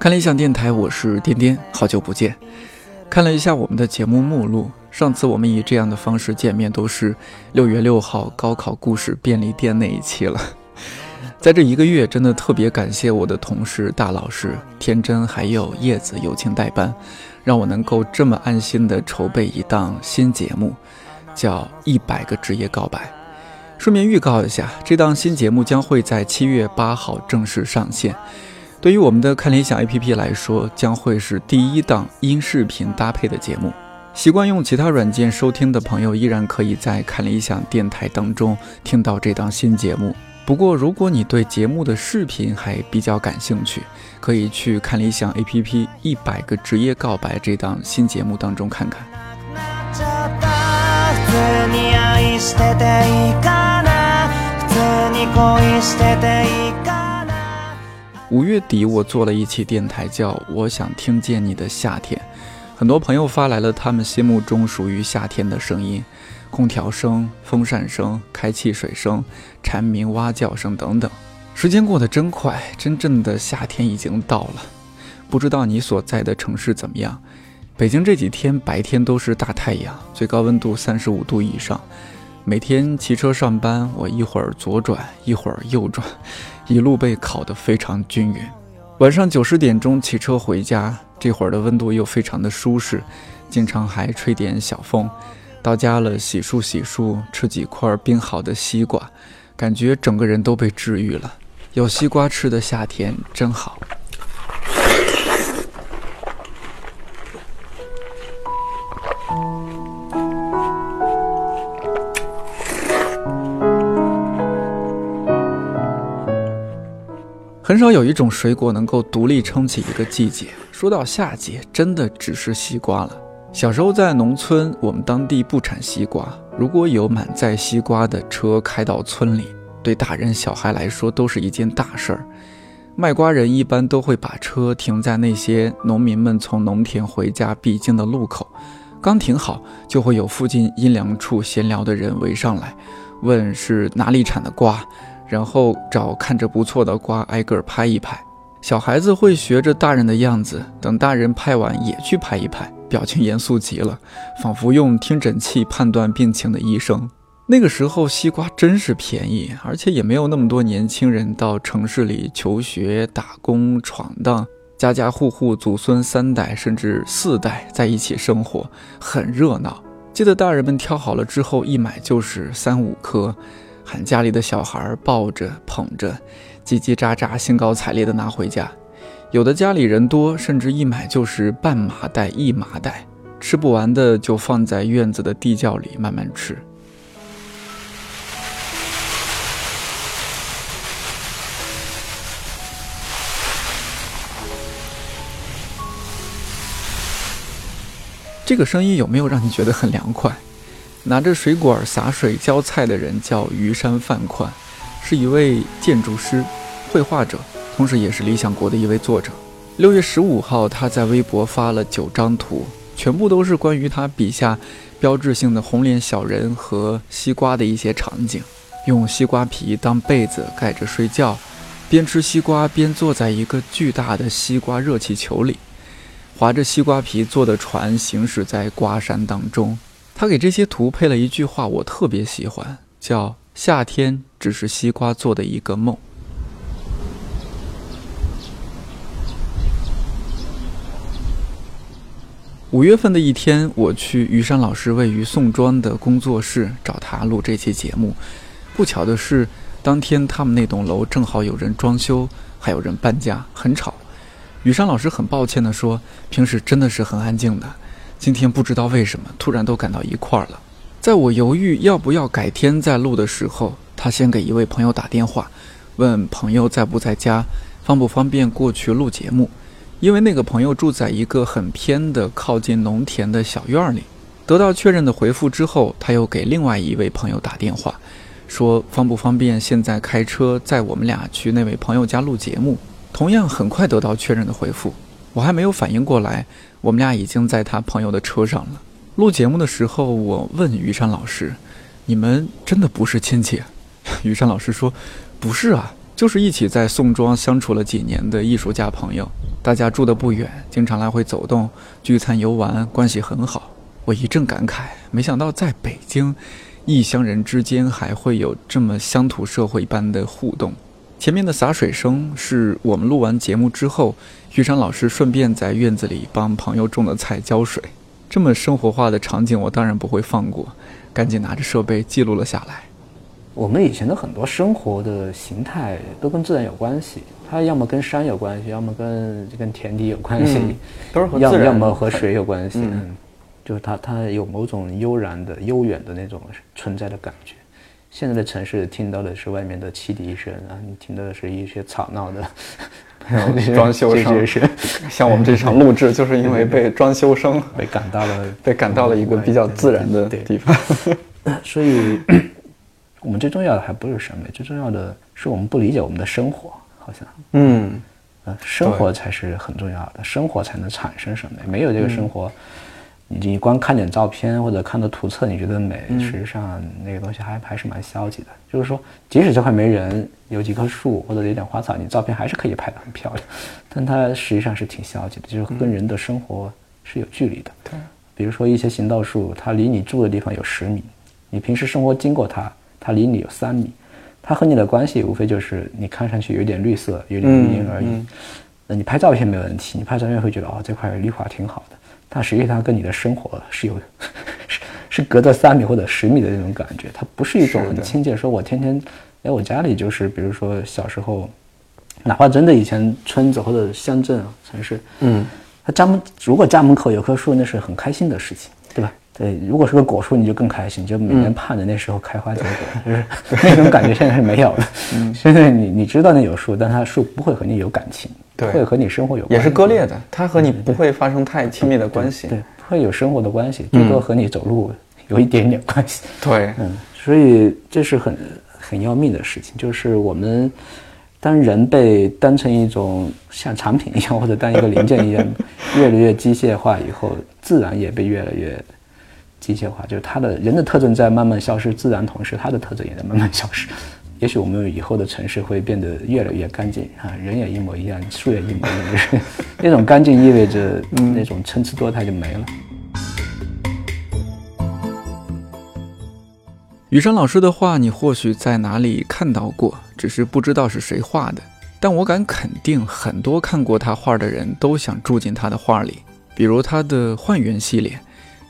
看理想电台，我是颠颠，好久不见。看了一下我们的节目目录，上次我们以这样的方式见面，都是六月六号高考故事便利店那一期了。在这一个月，真的特别感谢我的同事大老师天真还有叶子友情代班，让我能够这么安心的筹备一档新节目，叫《一百个职业告白》。顺便预告一下，这档新节目将会在七月八号正式上线。对于我们的看理想 APP 来说，将会是第一档音视频搭配的节目。习惯用其他软件收听的朋友，依然可以在看理想电台当中听到这档新节目。不过，如果你对节目的视频还比较感兴趣，可以去看理想 APP《一百个职业告白》这档新节目当中看看。五月底，我做了一期电台，叫《我想听见你的夏天》，很多朋友发来了他们心目中属于夏天的声音。空调声、风扇声、开汽水声、蝉鸣蛙叫声等等，时间过得真快，真正的夏天已经到了。不知道你所在的城市怎么样？北京这几天白天都是大太阳，最高温度三十五度以上。每天骑车上班，我一会儿左转，一会儿右转，一路被烤得非常均匀。晚上九十点钟骑车回家，这会儿的温度又非常的舒适，经常还吹点小风。到家了，洗漱洗漱，吃几块冰好的西瓜，感觉整个人都被治愈了。有西瓜吃的夏天真好。很少有一种水果能够独立撑起一个季节。说到夏季，真的只是西瓜了。小时候在农村，我们当地不产西瓜。如果有满载西瓜的车开到村里，对大人小孩来说都是一件大事儿。卖瓜人一般都会把车停在那些农民们从农田回家必经的路口。刚停好，就会有附近阴凉处闲聊的人围上来，问是哪里产的瓜，然后找看着不错的瓜挨个拍一拍。小孩子会学着大人的样子，等大人拍完也去拍一拍。表情严肃极了，仿佛用听诊器判断病情的医生。那个时候，西瓜真是便宜，而且也没有那么多年轻人到城市里求学、打工、闯荡，家家户户祖孙三代甚至四代在一起生活，很热闹。记得大人们挑好了之后，一买就是三五颗，喊家里的小孩抱着捧着，叽叽喳喳、兴高采烈地拿回家。有的家里人多，甚至一买就是半麻袋、一麻袋，吃不完的就放在院子的地窖里慢慢吃。这个声音有没有让你觉得很凉快？拿着水管洒水浇菜的人叫虞山范宽，是一位建筑师、绘画者。同时，也是理想国的一位作者。六月十五号，他在微博发了九张图，全部都是关于他笔下标志性的红脸小人和西瓜的一些场景。用西瓜皮当被子盖着睡觉，边吃西瓜边坐在一个巨大的西瓜热气球里，划着西瓜皮做的船行驶在瓜山当中。他给这些图配了一句话，我特别喜欢，叫“夏天只是西瓜做的一个梦”。五月份的一天，我去于山老师位于宋庄的工作室找他录这期节目。不巧的是，当天他们那栋楼正好有人装修，还有人搬家，很吵。于山老师很抱歉地说：“平时真的是很安静的，今天不知道为什么突然都赶到一块儿了。”在我犹豫要不要改天再录的时候，他先给一位朋友打电话，问朋友在不在家，方不方便过去录节目。因为那个朋友住在一个很偏的、靠近农田的小院里，得到确认的回复之后，他又给另外一位朋友打电话，说方不方便现在开车载我们俩去那位朋友家录节目。同样很快得到确认的回复，我还没有反应过来，我们俩已经在他朋友的车上了。录节目的时候，我问于山老师：“你们真的不是亲戚？” 于山老师说：“不是啊，就是一起在宋庄相处了几年的艺术家朋友，大家住得不远，经常来回走动、聚餐游玩，关系很好。”我一阵感慨，没想到在北京，异乡人之间还会有这么乡土社会般的互动。前面的洒水声是我们录完节目之后，玉山老师顺便在院子里帮朋友种的菜浇水。这么生活化的场景，我当然不会放过，赶紧拿着设备记录了下来。我们以前的很多生活的形态都跟自然有关系，它要么跟山有关系，要么跟跟田地有关系，都是和自然，要么和水有关系。嗯，就是它它有某种悠然的、悠远的那种存在的感觉。现在的城市听到的是外面的汽笛声啊，你听到的是一些吵闹的 装修声。像我们这场录制，就是因为被装修声被赶到了，被赶到了一个比较自然的地方。所以，我们最重要的还不是审美，最重要的是我们不理解我们的生活，好像。嗯，呃，生活才是很重要的，生活才能产生审美，没有这个生活。你光看点照片或者看的图册，你觉得美，实际上那个东西还还是蛮消极的。就是说，即使这块没人，有几棵树或者有点花草，你照片还是可以拍得很漂亮，但它实际上是挺消极的，就是跟人的生活是有距离的。对，比如说一些行道树，它离你住的地方有十米，你平时生活经过它，它离你有三米，它和你的关系无非就是你看上去有点绿色，有点阴而已。那你拍照片没有问题，你拍照片会觉得哦，这块绿化挺好的。但实际上跟你的生活是有，是是隔着三米或者十米的那种感觉，它不是一种很亲切。说我天天，哎，我家里就是，比如说小时候，哪怕真的以前村子或者乡镇城市，嗯，他家门如果家门口有棵树，那是很开心的事情，对吧？对，如果是个果树，你就更开心，就每年盼着那时候开花结果，就是 那种感觉现在是没有的。嗯，现在你你知道那有树，但它树不会和你有感情。会和你生活有也是割裂的，它和你不会发生太亲密的关系，对，不会有生活的关系，最多和你走路有一点点关系。对，嗯，所以这是很很要命的事情，就是我们当人被当成一种像产品一样，或者当一个零件一样，越来越机械化以后，自然也被越来越机械化，就是它的人的特征在慢慢消失，自然同时它的特征也在慢慢消失。也许我们以后的城市会变得越来越干净啊，人也一模一样，树也一模一样。那种干净意味着那种参差多态就没了。雨山老师的画，你或许在哪里看到过，只是不知道是谁画的。但我敢肯定，很多看过他画的人都想住进他的画里。比如他的幻园系列，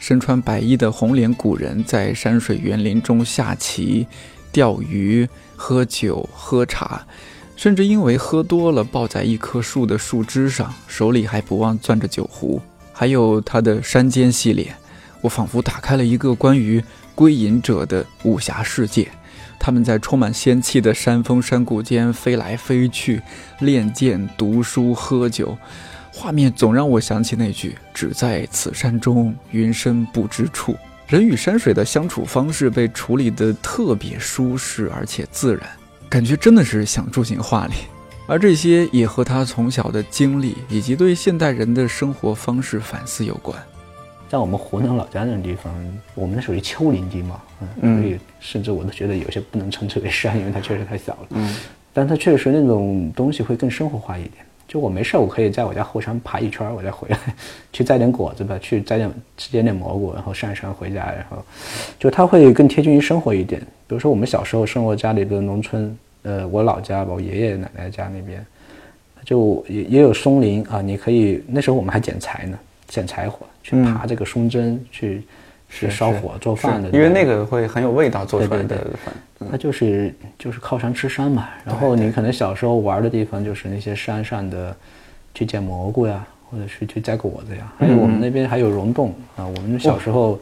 身穿白衣的红脸古人在山水园林中下棋、钓鱼。喝酒喝茶，甚至因为喝多了抱在一棵树的树枝上，手里还不忘攥着酒壶。还有他的山间系列，我仿佛打开了一个关于归隐者的武侠世界。他们在充满仙气的山峰山谷间飞来飞去，练剑、读书、喝酒，画面总让我想起那句“只在此山中，云深不知处”。人与山水的相处方式被处理得特别舒适而且自然，感觉真的是想住进画里。而这些也和他从小的经历以及对现代人的生活方式反思有关。在我们湖南老家那种地方，我们属于丘陵地貌，嗯，所以甚至我都觉得有些不能称之为山，因为它确实太小了。嗯，但它确实那种东西会更生活化一点。就我没事，我可以在我家后山爬一圈，我再回来，去摘点果子吧，去摘点吃点点蘑菇，然后上山回家，然后就它会更贴近于生活一点。比如说我们小时候生活家里的农村，呃，我老家吧，我爷爷奶奶家那边，就也也有松林啊，你可以那时候我们还捡柴呢，捡柴火去爬这个松针去。是烧火做饭的，因为那个会很有味道，做出来的饭。它就是就是靠山吃山嘛。然后你可能小时候玩的地方就是那些山上的，去捡蘑菇呀，或者是去摘果子呀。还有我们那边还有溶洞啊。我们小时候，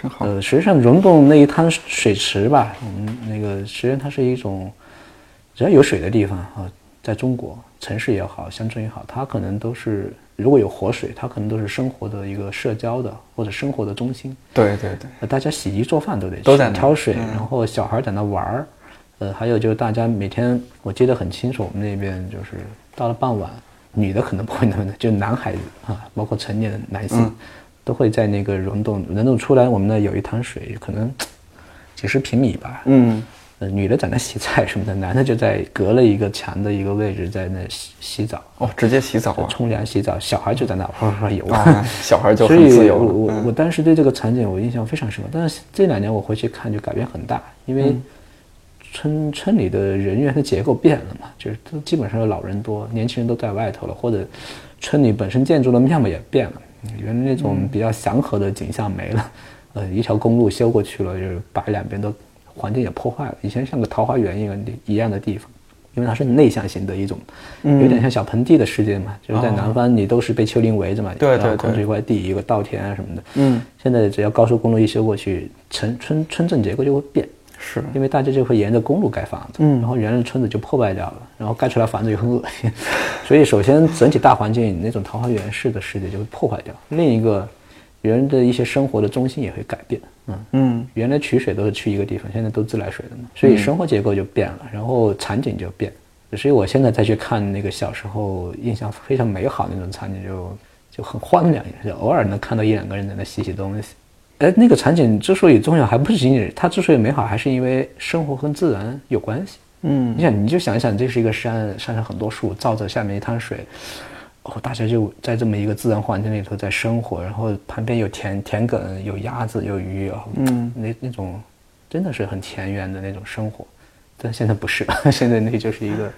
真好。呃，实际上溶洞那一滩水池吧，我们那个实际上它是一种，只要有水的地方啊，在中国城市也好，乡村也好，它可能都是。如果有活水，它可能都是生活的一个社交的或者生活的中心。对对对，大家洗衣做饭都得都在挑水，然后小孩在那玩儿，呃，还有就是大家每天，我记得很清楚，我们那边就是到了傍晚，女的可能不会那么的，就男孩子啊，包括成年的男性，都会在那个溶洞，溶洞出来，我们那有一滩水，可能几十平米吧，嗯，呃，女的在那洗菜什么的，男的就在隔了一个墙的一个位置在那洗洗澡，哦，直接洗澡啊，冲凉洗澡，小孩就在那哗哗哗游。啊，小孩就很自由了。我我嗯我当时对这个场景我印象非常深刻，但是这两年我回去看就改变很大，因为嗯村村里的人员的结构变了嘛，就是都基本上是老人多，年轻人都在外头了，或者村里本身建筑的面貌也变了，原来那嗯种比较祥和的景象没了，呃，一条公路修过去了，就是把两边都环境也破坏了，以前像个桃花源一样的一样的地方。因为它是内向型的一种，嗯有点像小盆地的世界嘛，就是在南方你都是被丘陵围着嘛，哦对对然后空对出一块地，一个稻田啊什么的。嗯，现在只要高速公路一修过去，城村村镇结构就会变，是因为大家就会沿着公路盖房子，嗯然后原来的村子就破败掉了，然后盖出来房子又很恶心，所以首先整体大环境那种桃花源式的世界就会破坏掉。另一个，人的一些生活的中心也会改变，嗯。嗯原来取水都是去一个地方，现在都自来水的嘛，所以生活结构就变了，然后场景就变。所以我现在再去看那个小时候印象非常美好的那种场景就，就很荒凉，就偶尔能看到一两个人在那洗洗东西。哎，那个场景之所以重要，还不是仅仅它之所以美好，还是因为生活跟自然有关系。嗯你想，你就想一想，这是一个山，山上很多树，照着下面一滩水，哦，大家就在这么一个自然环境里头在生活，然后旁边有田田埂，有鸭子，有鱼，哦、嗯，那那种真的是很田园的那种生活，但现在不是，现在那就是一个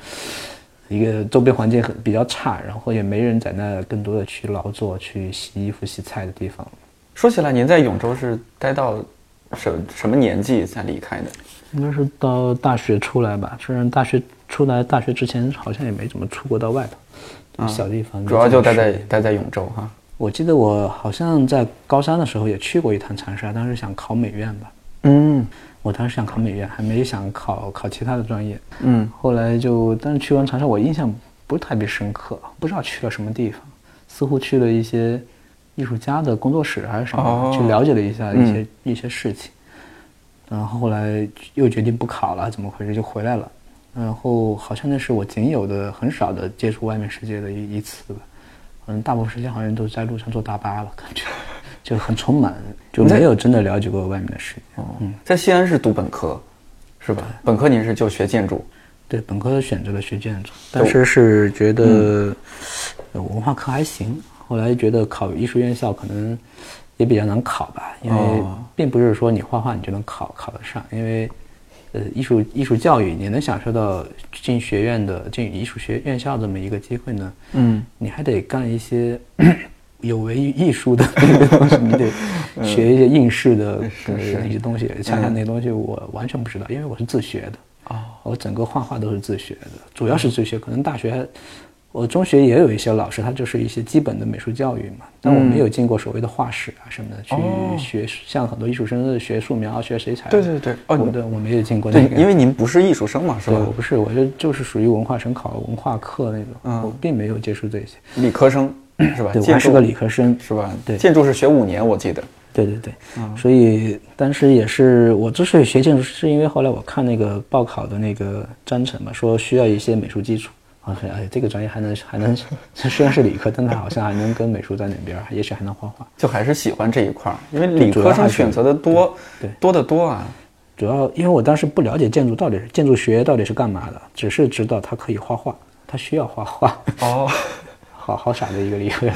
一个周边环境很比较差，然后也没人在那更多的去劳作、去洗衣服、洗菜的地方。说起来，您在永州是待到什什么年纪才离开的？应该是到大学出来吧，虽然大学出来，大学之前好像也没怎么出过到外头，小地方。主要就待在待在永州哈。我记得我好像在高三的时候也去过一趟长沙，当时想考美院吧。嗯我当时想考美院，还没想考考其他的专业。嗯后来就，但是去完长沙，我印象不是特别深刻，不知道去了什么地方，似乎去了一些艺术家的工作室还是什么，哦去了解了一下一些、一些事情。然后后来又决定不考了，怎么回事就回来了。然后好像那是我仅有的很少的接触外面世界的一一次吧。嗯，大部分时间好像都是在路上坐大巴了，感觉 就很充满，就没有真的了解过外面的世界。嗯，在西安是读本科，是吧？本科您是就学建筑，对，本科选择了学建筑，当时是觉得呃文化课还行，后来觉得考艺术院校可能也比较难考吧，因为哦并不是说你画画你就能考考得上，因为呃艺术艺术教育你能享受到进学院的进艺术学院校这么一个机会呢，嗯，你还得干一些 有违于艺术的那个东西，你得学一些应试的呃是是一些东西。恰恰那些东西我完全不知道，因为我是自学的。哦，我整个画画都是自学的，主要是自学。可能大学还，我中学也有一些老师，他就是一些基本的美术教育嘛。但我没有进过所谓的画室啊什么的，哦去学像很多艺术生是学素描、学水彩。对对对哦我对我没有进过那对个。，因为您不是艺术生嘛，是吧对我？不是，我就就是属于文化生考文化课那种，嗯我并没有接触这些。理科生是吧？对，我还是个理科生。是吧？对建筑是学五年，我记得。对对对，所以当时也是我之所以学建筑，是因为后来我看那个报考的那个章程嘛，说需要一些美术基础。啊，哎，这个专业还能还能，虽然是理科，但它好像还能跟美术在哪边儿，也许还能画画。就还是喜欢这一块儿，因为理科生选择的多，对对多得多啊。主要因为我当时不了解建筑到底是建筑学到底是干嘛的，只是知道它可以画画，它需要画画。哦，好好傻的一个理科，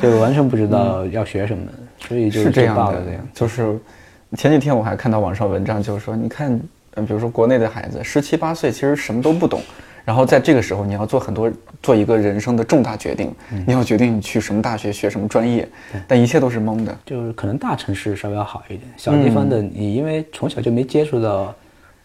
就完全不知道要学什么，所以就是这样的这样。就是前几天我还看到网上文章，就是说，你看，嗯，比如说国内的孩子十七八岁，其实什么都不懂，然后在这个时候，你要做很多做一个人生的重大决定，嗯。你要决定你去什么大学学什么专业，但一切都是懵的。就是可能大城市稍微要好一点，小地方的你因为从小就没接触到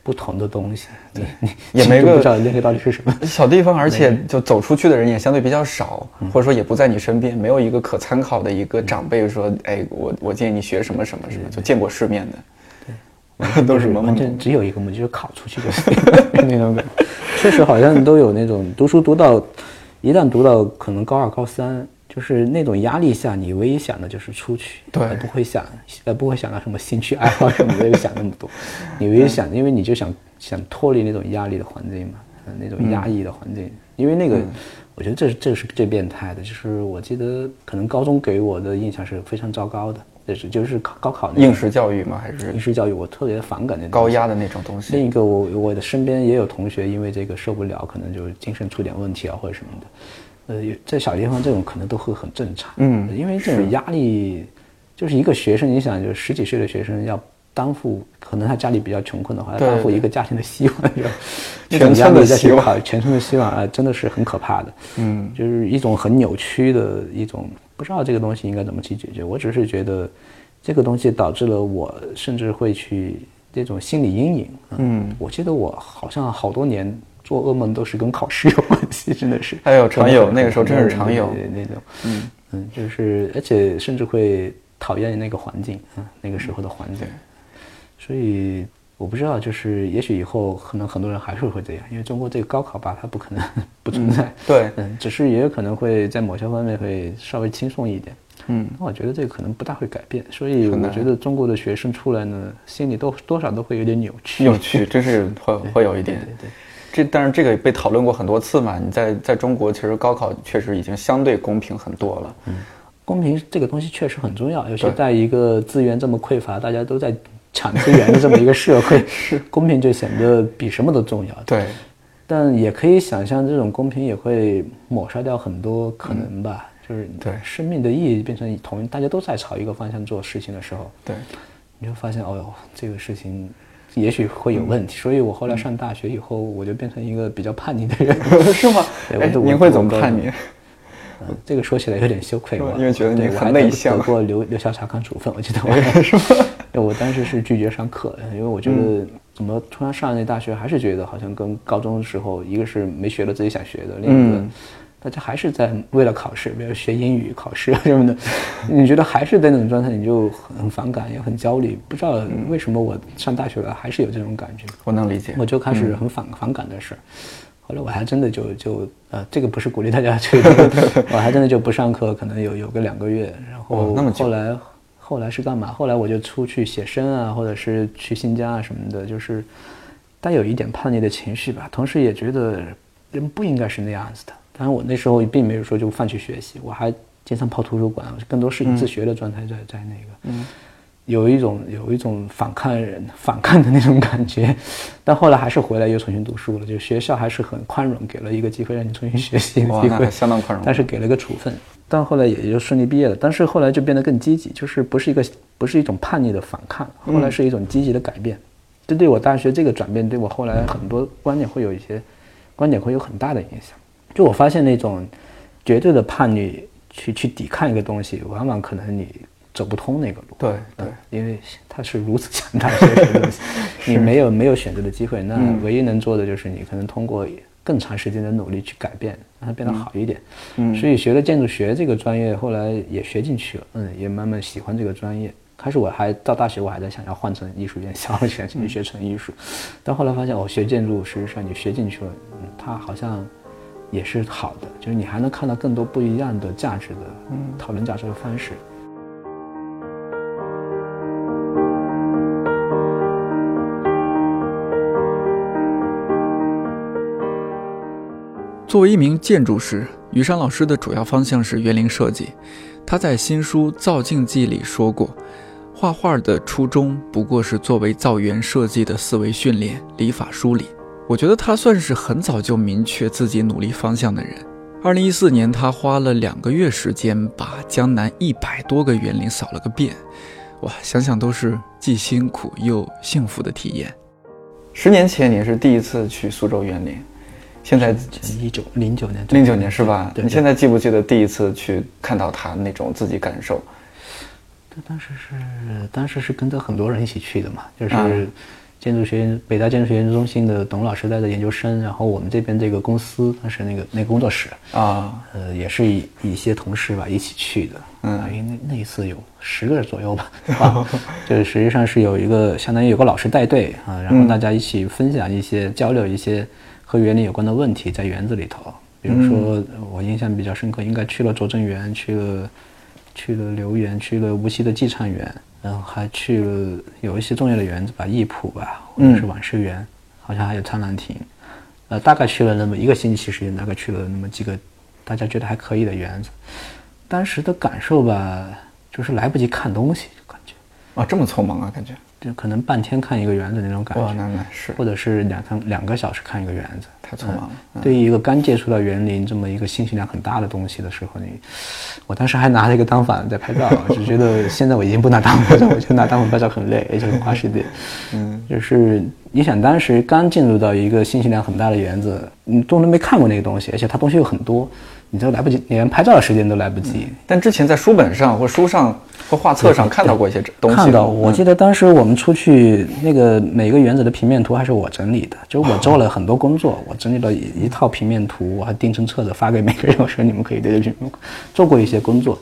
不同的东西，对。你 也没个不知道那个到底是什么。小地方，而且就走出去的人也相对比较少，或者说也不在你身边，没有一个可参考的一个长辈说，哎，我我建议你学什么什么什么，就见过世面的，对，都是懵完全。只有一个目的，就是考出去就行那种感觉。确实好像都有那种读书读到，一旦读到可能高二高三，就是那种压力下，你唯一想的就是出去，对而不会想，呃，不会想到什么兴趣爱好什么的，没有想那么多。你唯一想，因为你就想想脱离那种压力的环境嘛，呃那种压抑的环境。因为那个，我觉得这是这是最变态的，就是我记得可能高中给我的印象是非常糟糕的，就是就是考高考那种应试教育吗？还是应试教育，我特别反感那种高压的那种东西？另一个我我的身边也有同学因为这个受不了，可能就精神出点问题啊或者什么的。呃，在小地方这种可能都会很正常。嗯因为这种压力，就是一个学生，你想，就十几岁的学生要担负，可能他家里比较穷困的话，要担负一个家庭的希望，就全村的希望全村的希望啊，真的是很可怕的。嗯，就是一种很扭曲的一种，不知道这个东西应该怎么去解决。我只是觉得，这个东西导致了我甚至会去这种心理阴影。嗯我记得我好像好多年做噩梦都是跟考试有关系，真的是。还有常有那个时候真是常有那种。嗯嗯，就是而且甚至会讨厌那个环境，嗯，那个时候的环境。所以我不知道，就是也许以后可能很多人还是会这样，因为中国这个高考吧，它不可能 不存在。对 嗯，只是也有可能会在某些方面会稍微轻松一点。嗯，那我觉得这个可能不大会改变，所以我觉得中国的学生出来呢，心里都多少都会有点扭曲。扭曲，真是会会有一点。对对对。这但是这个被讨论过很多次嘛。你在在中国，其实高考确实已经相对公平很多了。嗯公平这个东西确实很重要，尤其对在一个资源这么匮乏、大家都在抢资源的这么一个社会，公平就显得比什么都重要。对，但也可以想象，这种公平也会抹杀掉很多可能吧。就是对生命的意义变成同大家都在朝一个方向做事情的时候，对，你就发现哦哟，这个事情也许会有问题。所以我后来上大学以后，我就变成一个比较叛逆的人。是吗？对哎我，您会怎么我叛逆？嗯这个说起来有点羞愧因为觉得你很内向得过留留校查看处分，我记得我是吗？我当时是拒绝上课，因为我觉嗯得怎么突然上了那大学，还是觉得好像跟高中的时候，一个是没学了自己想学的，另一个。嗯大家还是在为了考试，比如学英语考试什么的，你觉得还是在那种状态，你就很反感，也很焦虑。不知道为什么我上大学了还是有这种感觉。我能理解。我就开始很反、反感的事儿。后来我还真的就就呃，这个不是鼓励大家去，我还真的就不上课，可能有有个两个月，然后哦那么久后来后来是干嘛？后来我就出去写生啊，或者是去新疆啊什么的，就是带有一点叛逆的情绪吧，同时也觉得人不应该是那样子的。当然我那时候并没有说就放弃学习，我还经常跑图书馆，更多是以自学的状态在在那个。嗯有一种有一种反抗人 反抗的那种感觉，但后来还是回来又重新读书了。就学校还是很宽容，给了一个机会让你重新学习的，机会，相当宽容。但是给了个处分。但后来也就顺利毕业了。但是后来就变得更积极，就是不是一个不是一种叛逆的反抗，后来是一种积极的改变。这对我大学这个转变，对我后来很多观点会有一些观点会有很大的影响。就我发现那种绝对的叛逆去去抵抗一个东西，往往可能你走不通那个路。对对嗯，因为它是如此强大的一个东西，你没有没有选择的机会，那嗯唯一能做的就是你可能通过更长时间的努力去改变，让它变得好一点。嗯所以学了建筑学这个专业，后来也学进去了，嗯，也慢慢喜欢这个专业。开始我还到大学，我还在想要换成艺术院校，想去学纯艺术，但后来发现，哦，学建筑实际上你学进去了，嗯，它好像也是好的，就是你还能看到更多不一样的价值的，嗯，讨论价值的方式。作为一名建筑师，于山老师的主要方向是园林设计。他在新书《造境记》里说过，画画的初衷不过是作为造园设计的思维训练、理法梳理。我觉得他算是很早就明确自己努力方向的人。二零一四年，他花了两个月时间把江南一百多个园林扫了个遍，哇，想想都是既辛苦又幸福的体验。十年前你是第一次去苏州园林，现在一九零九年，零九年是吧？对你现在记不记得第一次去看到他那种自己感受？对，当时是当时是跟着很多人一起去的嘛，就是嗯建筑学院、北大建筑学研究中心的董老师带的研究生，然后我们这边这个公司，当时那个那个工作室，啊，呃，也是一一些同事吧一起去的，嗯。啊，因为那那一次有十个人左右吧，啊，就是实际上是有一个相当于有个老师带队啊，然后大家一起分享一些、交流一些和园林有关的问题，在园子里头，比如说我印象比较深刻，应该去了拙政园，去了去了留园，去了无锡的寄畅园，然后还去了有一些重要的园子吧，艺圃吧，或者是晚市园，好像还有苍兰亭，呃，大概去了那么一个星期时间，大概去了那么几个大家觉得还可以的园子。当时的感受吧，就是来不及看东西，就感觉。啊，这么匆忙啊，感觉就可能半天看一个园子那种感哇，觉，那那是或者是两三两个小时看一个园子，太匆忙了。嗯对于一个刚接触到园林这么一个信息量很大的东西的时候，你，我当时还拿了一个单反在拍照，只觉得现在我已经不拿单反拍照，我觉得拿单反拍照很累，而且很花时间。嗯，就是你想当时刚进入到一个信息量很大的园子，你都没看过那个东西，而且它东西又很多，你都来不及，你连拍照的时间都来不及。但之前在书本上或书上或画册上看到过一些东西。吗，看到，我记得当时我们出去那个每个园子的平面图还是我整理的，就是我做了很多工作，我整理了一一套平面图，我还订成册子发给每个人，我说你们可以对着平面做过一些工作，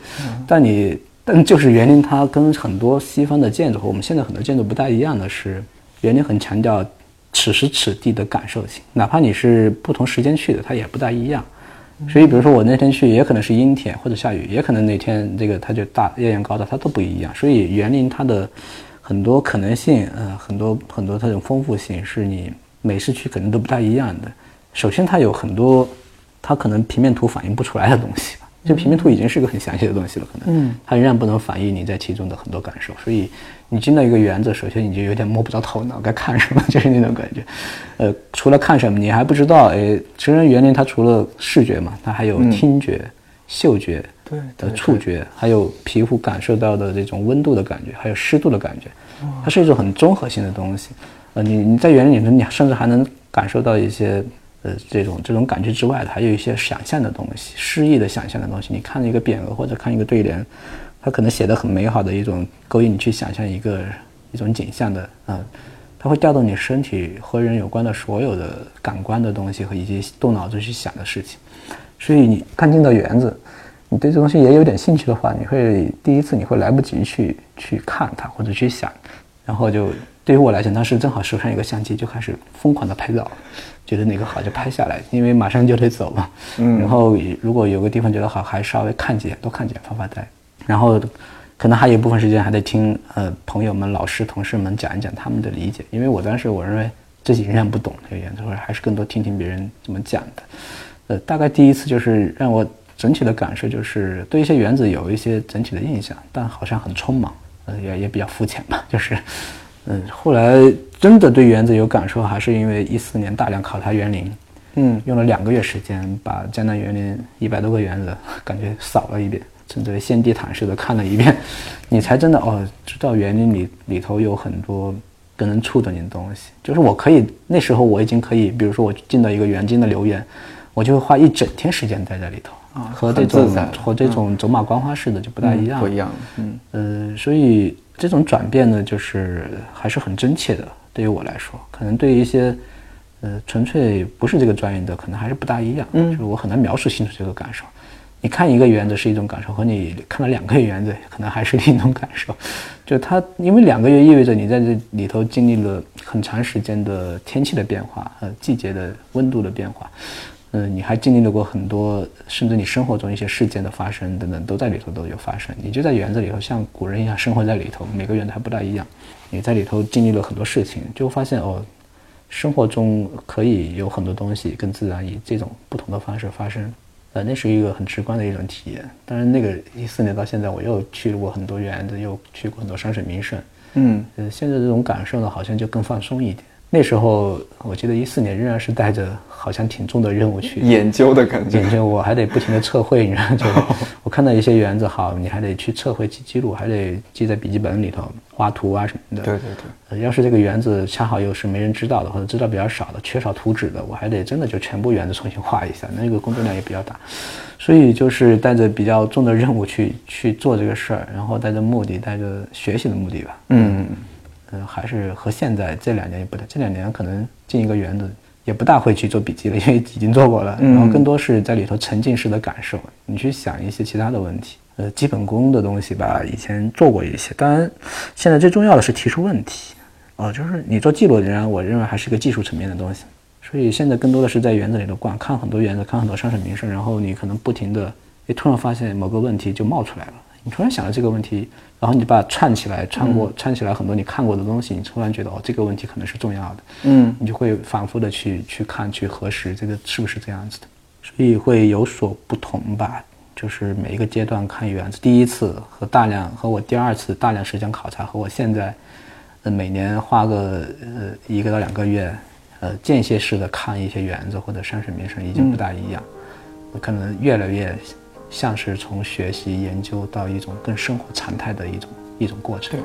但你但就是园林它跟很多西方的建筑和我们现在很多建筑不太一样的是，园林很强调此时此地的感受性，哪怕你是不同时间去的，它也不大一样。所以，比如说我那天去，也可能是阴天或者下雨，也可能那天这个它就大艳阳高照，它都不一样。所以园林它的很多可能性，呃，很多很多它这种丰富性，是你每市区可能都不太一样的。首先，它有很多它可能平面图反映不出来的东西吧。就平面图已经是一个很详细的东西了，可能，它仍然不能反映你在其中的很多感受。所以，你进到一个园子，首先你就有点摸不着头脑，该看什么，就是那种感觉。呃，除了看什么，你还不知道，哎，成人园林它除了视觉嘛，它还有听觉、嗅觉对的触觉，还有皮肤感受到的这种温度的感觉，还有湿度的感觉，它是一种很综合性的东西。呃，你你在园林里面，你甚至还能感受到一些呃这种这种感觉之外的，还有一些想象的东西，诗意的想象的东西。你看一个匾额或者看一个对联，它可能写的很美好的一种勾引你去想象一个一种景象的，嗯、它会调动你身体和人有关的所有的感官的东西和一些动脑子去想的事情。所以你看进到园子，你对这东西也有点兴趣的话，你会第一次你会来不及去去看它或者去想，然后就对于我来讲，当时正好手上有个相机，就开始疯狂的拍照，觉得哪个好就拍下来，因为马上就得走嘛。嗯。然后如果有个地方觉得好，还稍微看几眼，多看几眼，发发呆。然后可能还有一部分时间还得听呃朋友们、老师、同事们讲一讲他们的理解，因为我当时我认为自己仍然不懂这个园子，或者还是更多听听别人怎么讲的。呃，大概第一次就是让我整体的感受就是对一些原子有一些整体的印象，但好像很匆忙，呃，也也比较肤浅吧。就是，嗯，后来真的对园子有感受，还是因为一四年大量考察园林，嗯，用了两个月时间把江南园林一百多个园子 感觉扫了一遍，甚至先地毯式的看了一遍，你才真的哦知道园林里里头有很多更能触动你的东西。就是我可以那时候我已经可以，比如说我进到一个园丁的留言，我就会花一整天时间待在里头啊和这种和这种走马观花式的就不大一样，不一样，嗯，呃，所以这种转变呢，就是还是很真切的。对于我来说，可能对于一些呃纯粹不是这个专业的，可能还是不大一样。嗯，就是我很难描述清楚这个感受。你看一个园子是一种感受，和你看了两个园子，可能还是另一种感受。就它，因为两个月意味着你在这里头经历了很长时间的天气的变化，呃，季节的温度的变化。嗯，你还经历了过很多，甚至你生活中一些事件的发生等等，都在里头都有发生。你就在园子里头，像古人一样生活在里头，每个园子还不大一样。你在里头经历了很多事情，就发现哦，生活中可以有很多东西跟自然以这种不同的方式发生。呃，那是一个很直观的一种体验。当然，那个一四年到现在，我又去过很多园子，又去过很多山水名胜。嗯，呃，现在这种感受呢，好像就更放松一点。那时候，我记得一四年仍然是带着好像挺重的任务去 研究的感觉研，究，我还得不停的测绘，你知道，就 我看到一些园子好，你还得去测绘记记录，还得记在笔记本里头，画图啊什么的。对对对，呃，要是这个园子恰好又是没人知道的，或者知道比较少的，缺少图纸的，我还得真的就全部园子重新画一下，那个工作量也比较大。所以就是带着比较重的任务去去做这个事儿，然后带着目的，带着学习的目的吧。嗯，呃，还是和现在这两年也不太，这两年可能进一个园子也不大会去做笔记了，因为已经做过了，然后更多是在里头沉浸式的感受，你去想一些其他的问题。呃，基本功的东西吧，以前做过一些，当然现在最重要的是提出问题。哦，就是你做记录，仍然我认为还是一个技术层面的东西。所以现在更多的是在园子里头逛，看很多园子，看很多山水名胜，然后你可能不停的，诶，突然发现某个问题就冒出来了，你突然想到这个问题，然后你把它串起来，串过串起来很多你看过的东西，你突然觉得哦，这个问题可能是重要的，嗯。你就会反复的去去看去核实这个是不是这样子的，所以会有所不同吧。就是每一个阶段看园子，第一次和大量和我第二次大量时间考察和我现在，呃每年花个呃一个到两个月，呃间歇式的看一些园子或者山水名胜已经不大一样，可能越来越像是从学习研究到一种更生活常态的一种一种过程。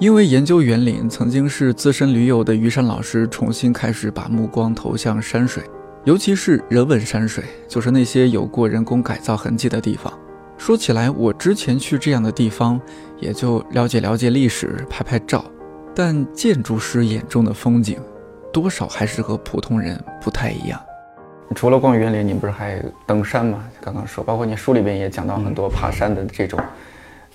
因为研究园林，曾经是资深驴友的于山老师重新开始把目光投向山水，尤其是人文山水，就是那些有过人工改造痕迹的地方。说起来，我之前去这样的地方，也就了解了解历史，拍拍照。但建筑师眼中的风景，多少还是和普通人不太一样。除了逛园林，你不是还登山吗？刚刚说，包括你书里边也讲到很多爬山的这种。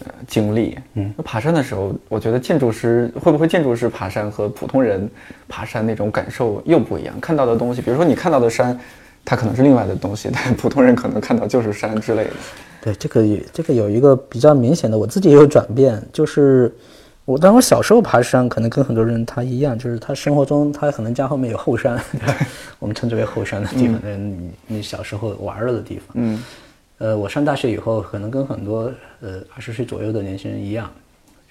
呃，经历，嗯，那爬山的时候，我觉得建筑师会不会建筑师爬山和普通人爬山那种感受又不一样，看到的东西，比如说你看到的山，它可能是另外的东西，但普通人可能看到就是山之类的。对，这个这个有一个比较明显的，我自己也有转变，就是我当我小时候爬山，可能跟很多人他一样，就是他生活中他可能家后面有后山，我们称之为后山的地方，嗯，你你小时候玩了的地方，嗯。呃，我上大学以后，可能跟很多呃二十岁左右的年轻人一样，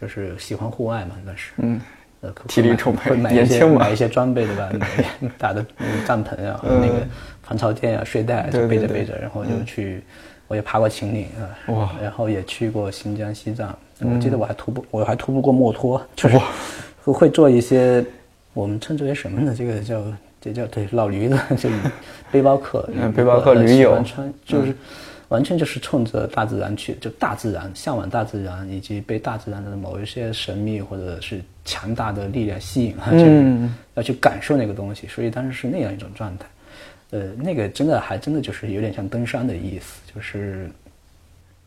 就是喜欢户外嘛，那是，嗯，呃，体力充沛，买一些买一些装备对吧？打的帐篷啊，那个防潮垫啊，睡袋就背着背着，然后就去，我也爬过秦岭啊，哇，然后也去过新疆、西藏，我记得我还徒步，我还徒步过墨脱，就是会做一些我们称之为什么呢？这个叫这叫对老驴子，就背包客，嗯，背包客驴友穿就是。完全就是冲着大自然去，就大自然向往大自然，以及被大自然的某一些神秘或者是强大的力量吸引，嗯，要去感受那个东西，所以当时是那样一种状态。呃，那个真的还真的就是有点像登山的意思，就是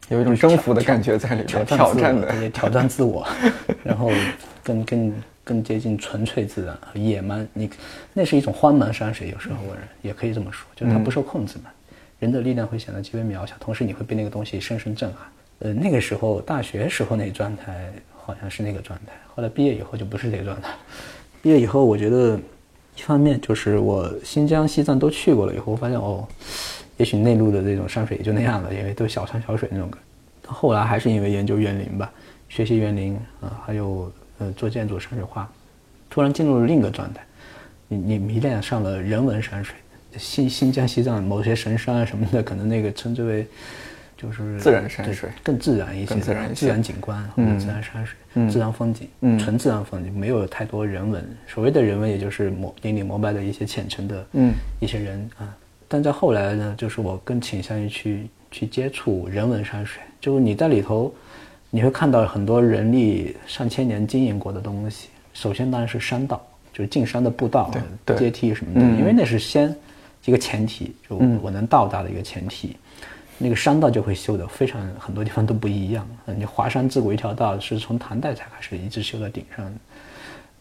有一种征服的感觉在里面，挑战的，也挑战自我，然后更更更接近纯粹自然和野蛮。你那是一种荒蛮山水，有时候我也可以这么说，就是它不受控制嘛。人的力量会显得极为渺小，同时你会被那个东西深深震撼。呃，那个时候大学时候那状态好像是那个状态，后来毕业以后就不是这个状态。毕业以后，我觉得一方面就是我新疆、西藏都去过了以后，我发现哦，也许内陆的这种山水也就那样了，因为都小山小水那种。后来还是因为研究园林吧，学习园林啊，还有呃做建筑山水画，突然进入了另一个状态，你你迷恋上了人文山水。新新疆、西藏某些神山啊什么的，可能那个称之为就是自然山水，更自然一些，自然自然景观或者自然山水、自然风景，纯自然风景，没有太多人文。所谓的人文，也就是膜顶礼膜拜的一些虔诚的一些人啊。但在后来呢，就是我更倾向于去去接触人文山水，就是你在里头，你会看到很多人力上千年经营过的东西。首先当然是山道，就是进山的步道、阶梯什么的，因为那是先。一个前提，就我能到达的一个前提，那个山道就会修的非常很多地方都不一样。你华山自古一条道是从唐代才开始一直修到顶上，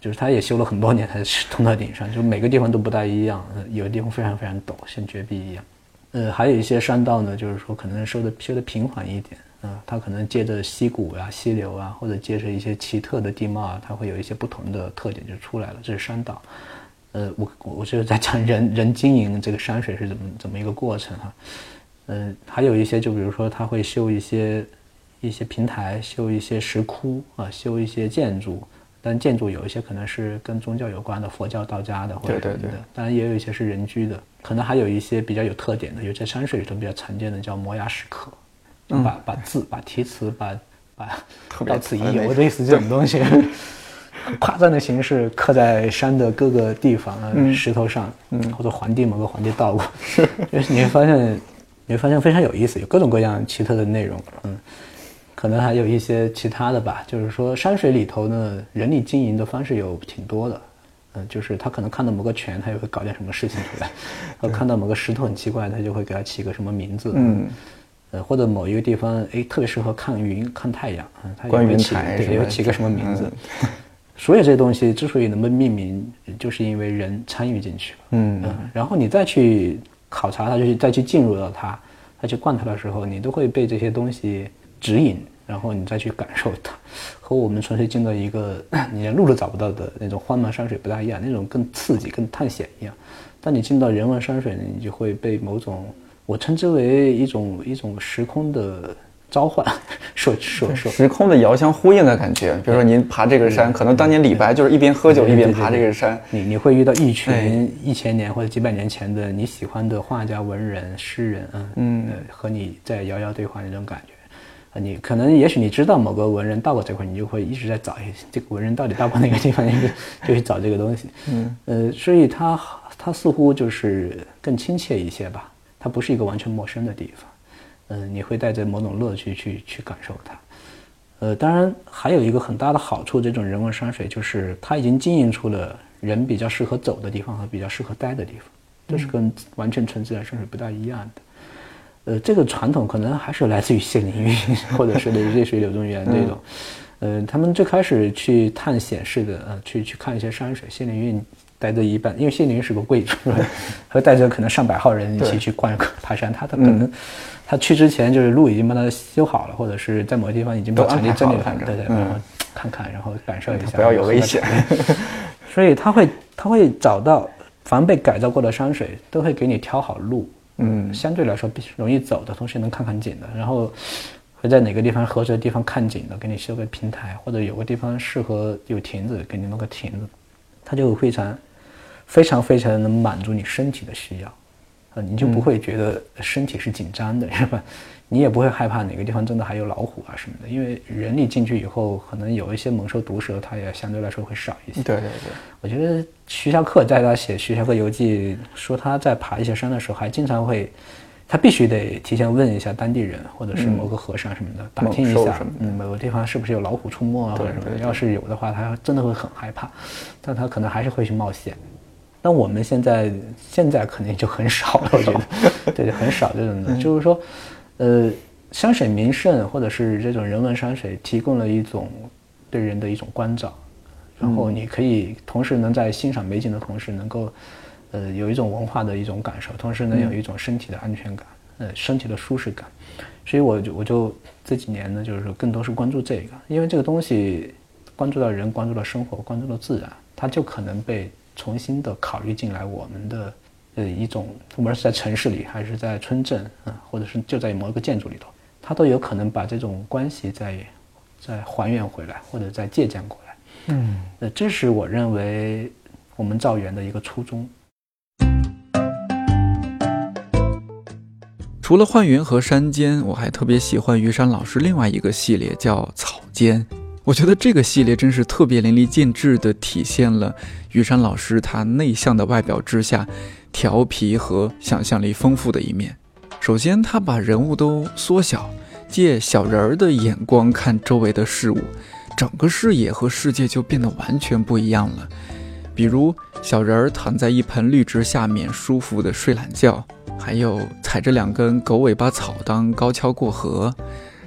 就是它也修了很多年才通到顶上，就每个地方都不大一样。有的地方非常非常陡，像绝壁一样。呃，还有一些山道呢，就是说可能修的修的平缓一点啊，它可能接着溪谷啊、溪流啊，或者接着一些奇特的地貌啊，它会有一些不同的特点就出来了。这是山道。呃，我我就是在讲人人经营这个山水是怎么怎么一个过程哈，嗯，还有一些就比如说他会修一些一些平台，修一些石窟啊，修一些建筑，但建筑有一些可能是跟宗教有关的，佛教、道家的或者什么的，当然也有一些是人居的，可能还有一些比较有特点的，有在山水里头比较常见的叫摩崖石刻，把把字、把题词、把把到此一游类似这种东西。夸张的形式刻在山的各个地方啊，石头上，嗯或者皇帝某个皇帝到过，是，你会发现，你会发现非常有意思，有各种各样奇特的内容，嗯，可能还有一些其他的吧，就是说山水里头呢，人力经营的方式有挺多的，嗯，就是他可能看到某个泉，他也会搞点什么事情出来，或看到某个石头很奇怪，他就会给他起个什么名字，嗯。呃，或者某一个地方，哎，特别适合看云、看太阳，嗯，它观云起对，有起个什么名字？所有这些东西之所以能被命名，就是因为人参与进去了。嗯嗯，然后你再去考察它，就去再去进入到它，再去逛它的时候，你都会被这些东西指引，然后你再去感受它，和我们纯粹进到一个 你连路都找不到的那种荒蛮山水不大一样，那种更刺激、更探险一样。当你进到人文山水呢，你就会被某种我称之为一种一种时空的召唤，说说说。时空的遥相呼应的感觉。比如说您爬这个山，可能当年李白就是一边喝酒一边爬这个山。你你会遇到一哎群一千年或者几百年前的你喜欢的画家、文人、诗人，嗯嗯、呃，和你在遥遥对话那种感觉。啊，你可能也许你知道某个文人到过这块，你就会一直在找，哎，这个文人到底到过哪个地方，你就就去找这个东西。嗯，呃，所以它它似乎就是更亲切一些吧，它不是一个完全陌生的地方。嗯、你会带着某种乐趣去去感受它。呃，当然还有一个很大的好处，这种人文山水就是它已经经营出了人比较适合走的地方和比较适合待的地方，这是跟完全纯自然山水不大一样的。呃，这个传统可能还是来自于谢灵运 或者是类水柳宗元这种。呃，他们最开始去探险式的，呃，去去看一些山水。谢灵运带着一半，因为谢灵运是个贵族，和带着可能上百号人一起去逛爬山，他他可能、他去之前就是路已经帮他修好了，或者是在某个地方已经把场地整理好了对对，嗯然后看看，然后感受一下，不要有危险。所以他会他会找到凡被改造过的山水，都会给你挑好路，嗯。相对来说比容易走的，同时能看看景的，然后会在哪个地方合适的地方看景的，给你修个平台，或者有个地方适合有亭子，给你弄个亭子，它就非常非常非常能满足你身体的需要，呃，你就不会觉得身体是紧张的，是吧？你也不会害怕哪个地方真的还有老虎啊什么的，因为人力进去以后，可能有一些猛兽毒蛇，它也相对来说会少一些。对对对，我觉得徐霞客在他写《徐霞客游记》说他在爬一些山的时候，还经常会，他必须得提前问一下当地人或者是某个和尚什么的，打听一下嗯，某个地方是不是有老虎出没啊，或者什么的。要是有的话，他真的会很害怕，但他可能还是会去冒险。但我们现在现在肯定就很少了，我觉得，对，很少这种的，就是说，呃，山水名胜或者是这种人文山水，提供了一种对人的一种关照，然后你可以同时能在欣赏美景的同时，能够，呃，有一种文化的一种感受，同时能有一种身体的安全感，呃，身体的舒适感。所以我就我就这几年呢，就是说更多是关注这个，因为这个东西关注到人，关注到生活，关注到自然，它就可能被重新的考虑进来我们的呃一种，无论是在城市里还是在村镇啊、或者是就在某一个建筑里头，它都有可能把这种关系再再还原回来，或者再借鉴过来。嗯，呃，这是我认为我们造园的一个初衷。除了幻云和山间，我还特别喜欢于山老师另外一个系列，叫草间。我觉得这个系列真是特别淋漓尽致地体现了于山老师他内向的外表之下，调皮和想象力丰富的一面。首先，他把人物都缩小，借小人儿的眼光看周围的事物，整个视野和世界就变得完全不一样了。比如，小人儿躺在一盆绿植下面，舒服地睡懒觉。还有踩着两根狗尾巴草当高跷过河，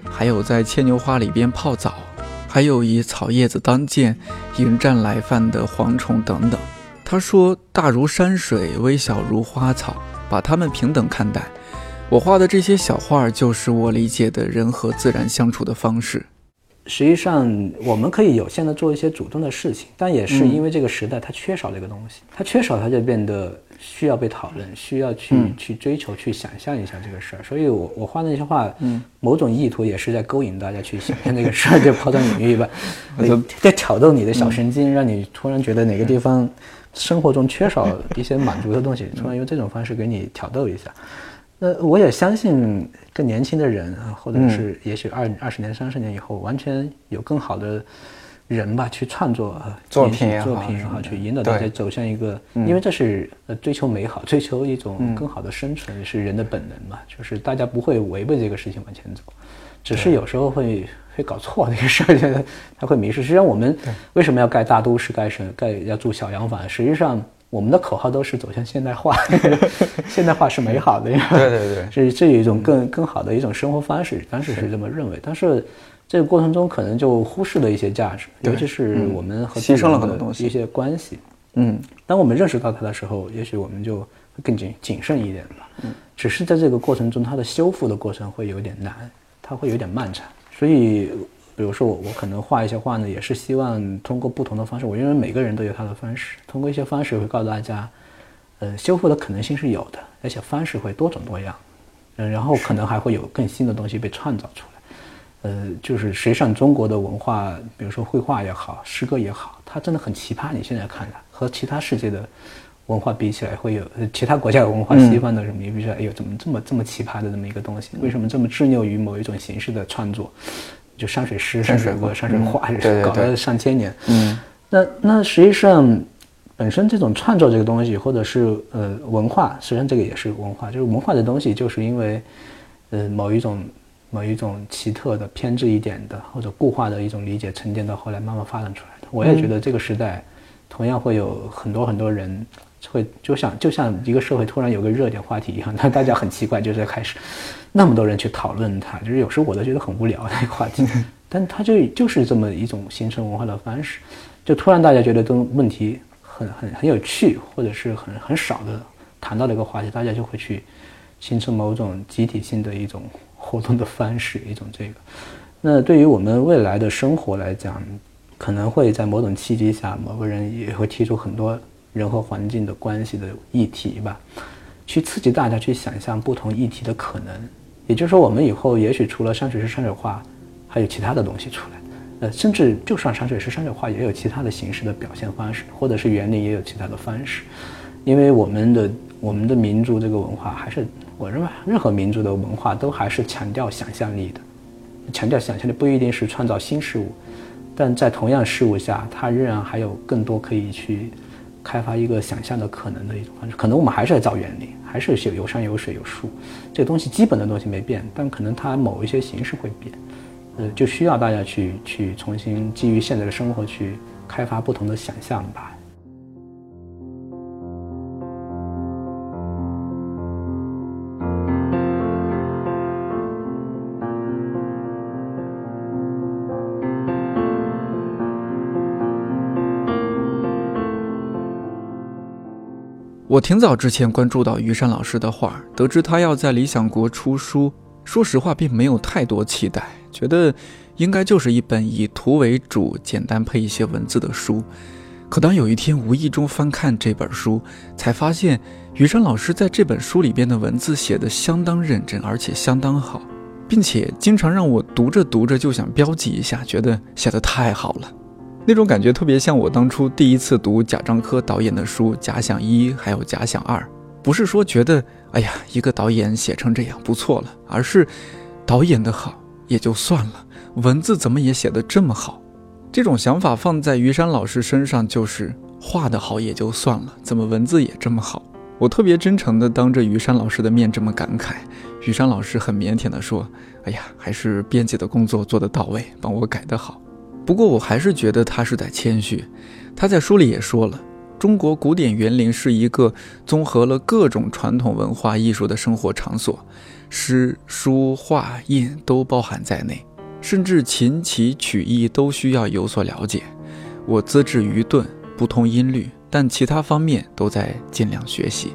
还有在牵牛花里边泡澡，还有以草叶子当剑迎战来犯的蝗虫等等。他说：“大如山水，微小如花草，把它们平等看待。”我画的这些小画，就是我理解的人和自然相处的方式。实际上，我们可以有限的做一些主动的事情，但也是因为这个时代它缺少这个东西，它缺少它就变得需要被讨论，需要去、去追求、去想象一下这个事儿。所以我我画那些画，嗯，某种意图也是在勾引大家去想象这个事儿，就抛砖引玉吧，在挑逗你的小神经，让你突然觉得哪个地方生活中缺少一些满足的东西，突然用这种方式给你挑逗一下。那我也相信，更年轻的人啊，或者是也许二二十年、三十年以后，完全有更好的人吧，去创作呃作品也好作品也好，去引导大家走向一个，因为这是呃追求美好、追求一种更好的生存，是人的本能嘛，就是大家不会违背这个事情往前走，只是有时候会会搞错这个事儿，就是他会迷失。实际上，我们为什么要盖大都市、盖城、盖要住小洋房？实际上，我们的口号都是走向现代化，现代化是美好的，对对对，是这有一种更更好的一种生活方式，当时是这么认为，但是这个过程中可能就忽视了一些价值，尤其是我们和牺牲了很多东西一些关系。嗯，当我们认识到它的时候，也许我们就会更谨谨慎一点吧。嗯，只是在这个过程中，它的修复的过程会有点难，它会有点漫长，所以。比如说我我可能画一些画呢，也是希望通过不同的方式。我认为每个人都有他的方式，通过一些方式会告诉大家，呃，修复的可能性是有的，而且方式会多种多样。嗯，然后可能还会有更新的东西被创造出来。呃，就是实际上中国的文化，比如说绘画也好，诗歌也好，它真的很奇葩。你现在看它和其他世界的文化比起来，会有其他国家的文化，西方的什么，你比如说，哎呦，怎么这么这么奇葩的这么一个东西？为什么这么执拗于某一种形式的创作？就山水诗、山水画、山水画，搞了上千年。嗯，那那实际上，本身这种创作这个东西，或者是呃文化，实际上这个也是文化。就是文化的东西，就是因为呃某一种某一种奇特的、偏执一点的或者固化的一种理解，沉淀到后来慢慢发展出来的。我也觉得这个时代，同样会有很多很多人会就像就像一个社会突然有个热点话题一样，那大家很奇怪，就是开始。那么多人去讨论它，就是有时候我都觉得很无聊那个话题，但它就就是这么一种形成文化的方式，就突然大家觉得这种问题很很很有趣，或者是很很少的谈到的一个话题，大家就会去形成某种集体性的一种活动的方式，一种这个。那对于我们未来的生活来讲，可能会在某种契机下，某个人也会提出很多人和环境的关系的议题吧，去刺激大家去想象不同议题的可能。也就是说，我们以后也许除了山水诗、山水画，还有其他的东西出来。呃，甚至就算山水诗、山水画，也有其他的形式的表现方式，或者是园林也有其他的方式。因为我们的我们的民族这个文化，还是我认为任何民族的文化都还是强调想象力的。强调想象力不一定是创造新事物，但在同样事物下，它仍然还有更多可以去开发一个想象的可能的一种方式。可能我们还是在造园林。还是有有山有水有树，这个东西基本的东西没变，但可能它某一些形式会变，呃，就需要大家去去重新基于现在的生活去开发不同的想象吧。我挺早之前关注到于山老师的画，得知他要在理想国出书。说实话，并没有太多期待，觉得应该就是一本以图为主、简单配一些文字的书。可当有一天无意中翻看这本书，才发现于山老师在这本书里边的文字写得相当认真，而且相当好，并且经常让我读着读着就想标记一下，觉得写得太好了。那种感觉特别像我当初第一次读贾樟柯导演的书《假想一》还有《假想二》，不是说觉得哎呀一个导演写成这样不错了，而是导演的好也就算了，文字怎么也写得这么好？这种想法放在于山老师身上就是画得好也就算了，怎么文字也这么好？我特别真诚地当着于山老师的面这么感慨，于山老师很腼腆地说：“哎呀，还是编辑的工作做得到位，帮我改得好。”不过我还是觉得他是在谦虚。他在书里也说了，中国古典园林是一个综合了各种传统文化艺术的生活场所，诗、书、画、印都包含在内，甚至琴棋曲艺都需要有所了解。我资质愚钝，不通音律，但其他方面都在尽量学习。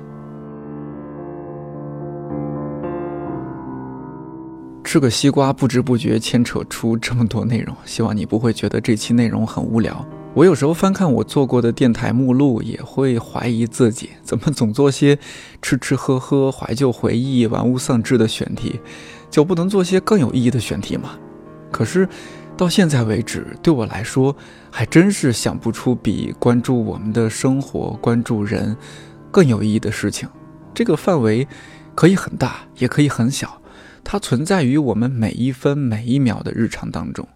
吃个西瓜，不知不觉牵扯出这么多内容，希望你不会觉得这期内容很无聊。我有时候翻看我做过的电台目录，也会怀疑自己怎么总做些吃吃喝喝、怀旧回忆、玩物丧志的选题，就不能做些更有意义的选题吗？可是到现在为止，对我来说，还真是想不出比关注我们的生活、关注人更有意义的事情。这个范围可以很大，也可以很小。它存在于我们每一分每一秒的日常当中。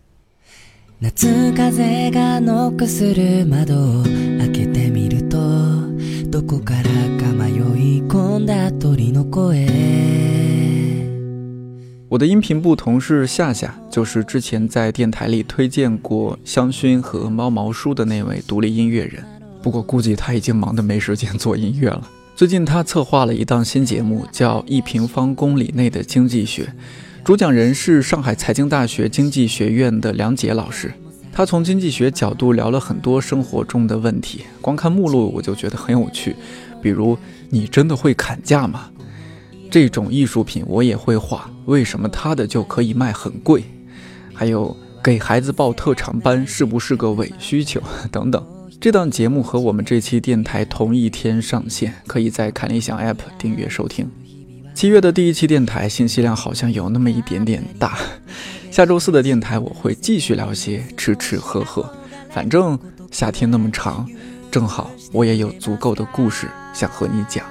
我的音频部同事夏夏，就是之前在电台里推荐过香薰和猫毛书的那位独立音乐人。不过估计他已经忙得没时间做音乐了。最近他策划了一档新节目，叫《一平方公里内的经济学》，主讲人是上海财经大学经济学院的梁杰老师。他从经济学角度聊了很多生活中的问题，光看目录我就觉得很有趣。比如，你真的会砍价吗？这种艺术品我也会画，为什么他的就可以卖很贵？还有，给孩子报特长班是不是个伪需求？等等。这档节目和我们这期电台同一天上线，可以在看理想 App 订阅收听。七月的第一期电台信息量好像有那么一点点大。下周四的电台我会继续聊些吃吃喝喝，反正夏天那么长，正好我也有足够的故事想和你讲。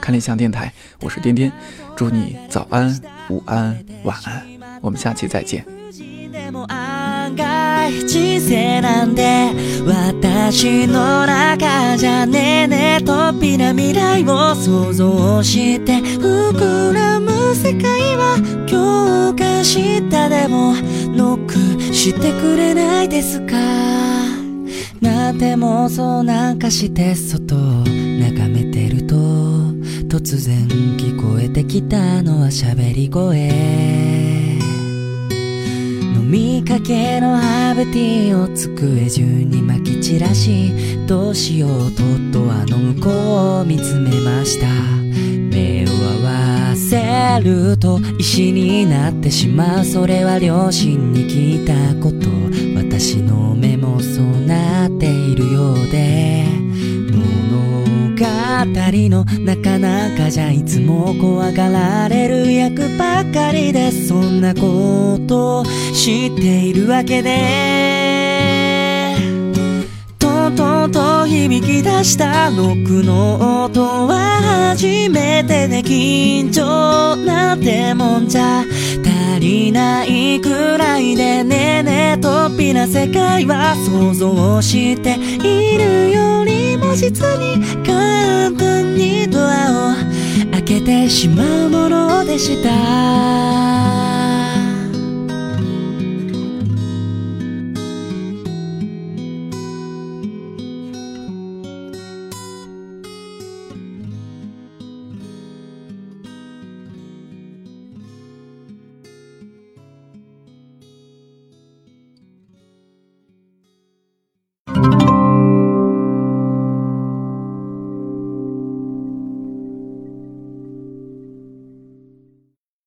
看理想电台，我是颠颠，祝你早安、午安、晚安，我们下期再见。人生なんで私の中じゃねえねえとっぴな未来を想像して膨らむ世界は今日か明日でもノックしてくれないですか？なんて妄想なんかして外を眺めてると突然聞こえてきたのは喋り声。見かけのハーブティーを机中に撒き散らしどうしようとドアの向こうを見つめました。目を合わせると石になってしまう。それは両親に聞いたこと。私の目もそうなっているようで。りのなかなかじゃいつも怖がられる役ばかりでそんなことを知っているわけで。とうとうと響き出したロックの音は初めてで緊張なんてもんじゃ。足りないくらいでねえねえとっぴな世界は想像しているよりも実にを開けてしまうものでした。